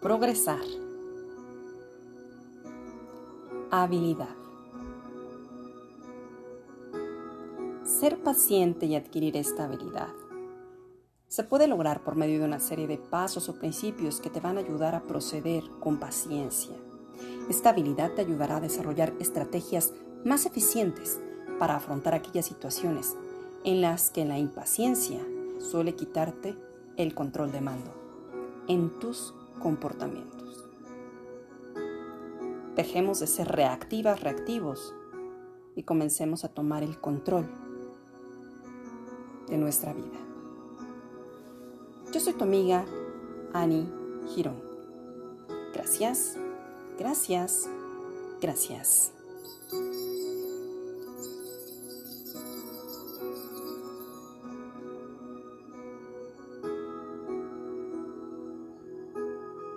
progresar. Habilidad. Ser paciente y adquirir esta habilidad se puede lograr por medio de una serie de pasos o principios que te van a ayudar a proceder con paciencia. Esta habilidad te ayudará a desarrollar estrategias más eficientes para afrontar aquellas situaciones en las que la impaciencia suele quitarte el control de mando en tus comportamientos. Dejemos de ser reactivas, reactivos y comencemos a tomar el control de nuestra vida. Yo soy tu amiga Annie Girón. Gracias, gracias, gracias.